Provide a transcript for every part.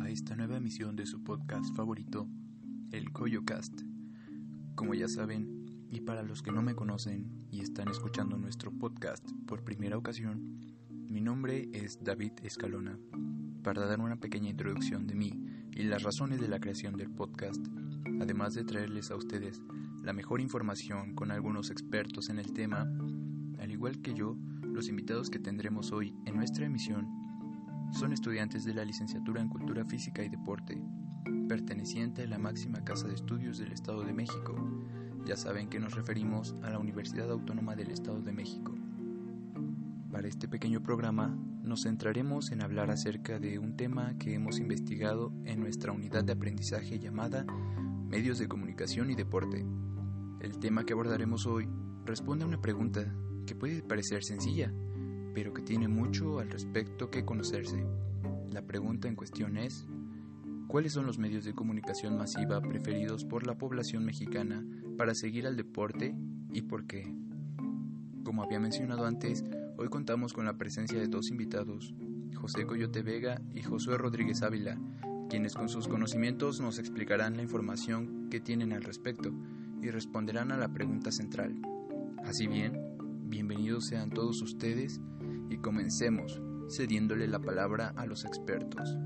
a esta nueva emisión de su podcast favorito, el CoyoCast. Como ya saben, y para los que no me conocen y están escuchando nuestro podcast por primera ocasión, mi nombre es David Escalona. Para dar una pequeña introducción de mí y las razones de la creación del podcast, además de traerles a ustedes la mejor información con algunos expertos en el tema, al igual que yo, los invitados que tendremos hoy en nuestra emisión son estudiantes de la licenciatura en Cultura Física y Deporte, perteneciente a la máxima casa de estudios del Estado de México. Ya saben que nos referimos a la Universidad Autónoma del Estado de México. Para este pequeño programa nos centraremos en hablar acerca de un tema que hemos investigado en nuestra unidad de aprendizaje llamada Medios de Comunicación y Deporte. El tema que abordaremos hoy responde a una pregunta que puede parecer sencilla, pero que tiene mucho al respecto que conocerse. La pregunta en cuestión es, ¿cuáles son los medios de comunicación masiva preferidos por la población mexicana para seguir al deporte y por qué? Como había mencionado antes, hoy contamos con la presencia de dos invitados, José Coyote Vega y Josué Rodríguez Ávila, quienes con sus conocimientos nos explicarán la información que tienen al respecto y responderán a la pregunta central. Así bien, bienvenidos sean todos ustedes y comencemos cediéndole la palabra a los expertos.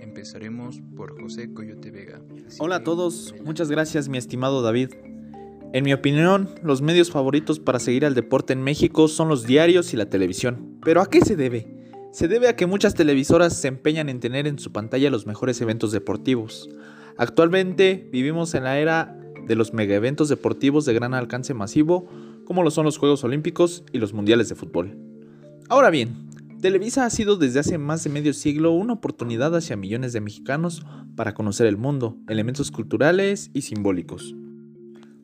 Empezaremos por José Coyote Vega. Hola a todos, muchas gracias mi estimado David. En mi opinión, los medios favoritos para seguir al deporte en México son los diarios y la televisión. ¿Pero a qué se debe? Se debe a que muchas televisoras se empeñan en tener en su pantalla los mejores eventos deportivos. Actualmente vivimos en la era de los mega eventos deportivos de gran alcance masivo, como lo son los Juegos Olímpicos y los Mundiales de Fútbol. Ahora bien, Televisa ha sido desde hace más de medio siglo una oportunidad hacia millones de mexicanos para conocer el mundo, elementos culturales y simbólicos.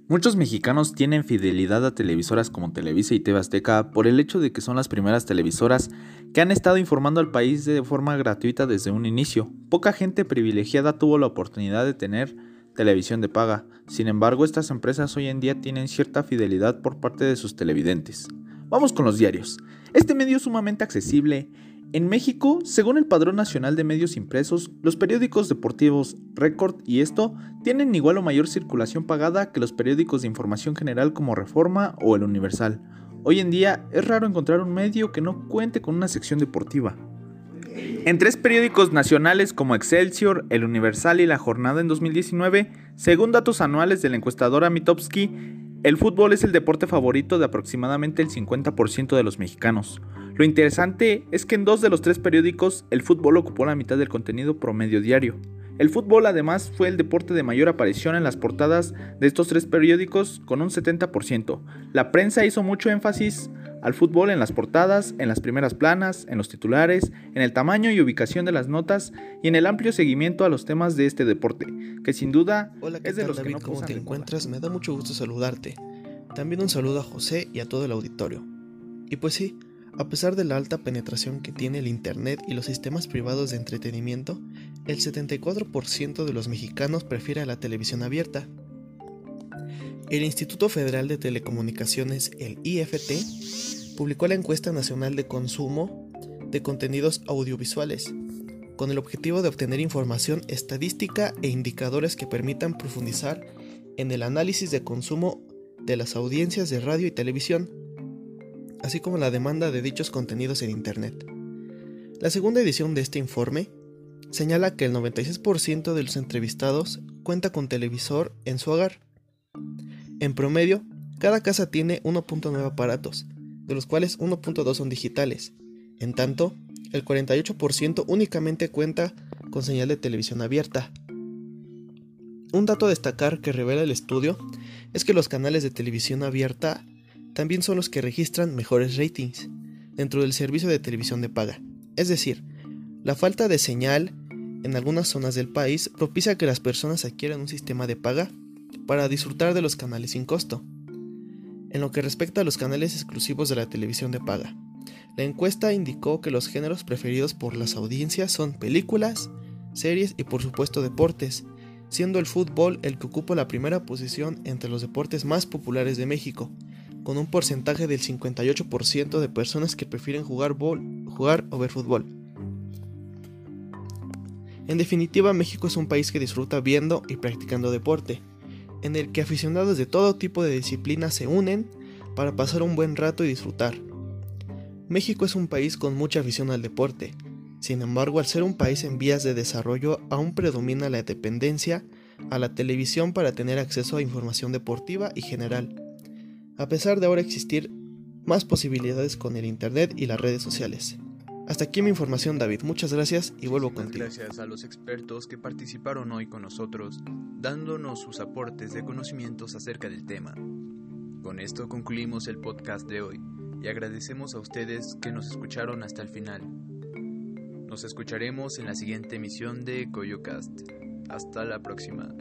Muchos mexicanos tienen fidelidad a televisoras como Televisa y TV Azteca por el hecho de que son las primeras televisoras que han estado informando al país de forma gratuita desde un inicio. Poca gente privilegiada tuvo la oportunidad de tener televisión de paga, sin embargo estas empresas hoy en día tienen cierta fidelidad por parte de sus televidentes. Vamos con los diarios. Este medio es sumamente accesible. En México, según el Padrón Nacional de Medios Impresos, los periódicos deportivos Record y Esto tienen igual o mayor circulación pagada que los periódicos de información general como Reforma o El Universal. Hoy en día es raro encontrar un medio que no cuente con una sección deportiva. En tres periódicos nacionales como Excelsior, El Universal y La Jornada en 2019, según datos anuales de la encuestadora Mitowski, el fútbol es el deporte favorito de aproximadamente el 50% de los mexicanos. Lo interesante es que en dos de los tres periódicos el fútbol ocupó la mitad del contenido promedio diario. El fútbol además fue el deporte de mayor aparición en las portadas de estos tres periódicos con un 70%. La prensa hizo mucho énfasis al fútbol en las portadas, en las primeras planas, en los titulares, en el tamaño y ubicación de las notas y en el amplio seguimiento a los temas de este deporte, que sin duda Hola, es de los David? que no ¿Cómo te encuentras? Me da mucho gusto saludarte. También un saludo a José y a todo el auditorio. Y pues sí, a pesar de la alta penetración que tiene el Internet y los sistemas privados de entretenimiento, el 74% de los mexicanos prefiere la televisión abierta. El Instituto Federal de Telecomunicaciones, el IFT, publicó la encuesta nacional de consumo de contenidos audiovisuales, con el objetivo de obtener información estadística e indicadores que permitan profundizar en el análisis de consumo de las audiencias de radio y televisión, así como la demanda de dichos contenidos en Internet. La segunda edición de este informe señala que el 96% de los entrevistados cuenta con televisor en su hogar. En promedio, cada casa tiene 1.9 aparatos, de los cuales 1.2 son digitales. En tanto, el 48% únicamente cuenta con señal de televisión abierta. Un dato a destacar que revela el estudio es que los canales de televisión abierta también son los que registran mejores ratings dentro del servicio de televisión de paga. Es decir, la falta de señal en algunas zonas del país propicia que las personas adquieran un sistema de paga para disfrutar de los canales sin costo en lo que respecta a los canales exclusivos de la televisión de paga. La encuesta indicó que los géneros preferidos por las audiencias son películas, series y por supuesto deportes, siendo el fútbol el que ocupa la primera posición entre los deportes más populares de México, con un porcentaje del 58% de personas que prefieren jugar, jugar o ver fútbol. En definitiva, México es un país que disfruta viendo y practicando deporte, en el que aficionados de todo tipo de disciplinas se unen para pasar un buen rato y disfrutar. México es un país con mucha afición al deporte, sin embargo, al ser un país en vías de desarrollo, aún predomina la dependencia a la televisión para tener acceso a información deportiva y general, a pesar de ahora existir más posibilidades con el Internet y las redes sociales. Hasta aquí mi información, David. Muchas gracias y vuelvo contigo. Gracias a los expertos que participaron hoy con nosotros, dándonos sus aportes de conocimientos acerca del tema. Con esto concluimos el podcast de hoy y agradecemos a ustedes que nos escucharon hasta el final. Nos escucharemos en la siguiente emisión de CoyoCast. Hasta la próxima.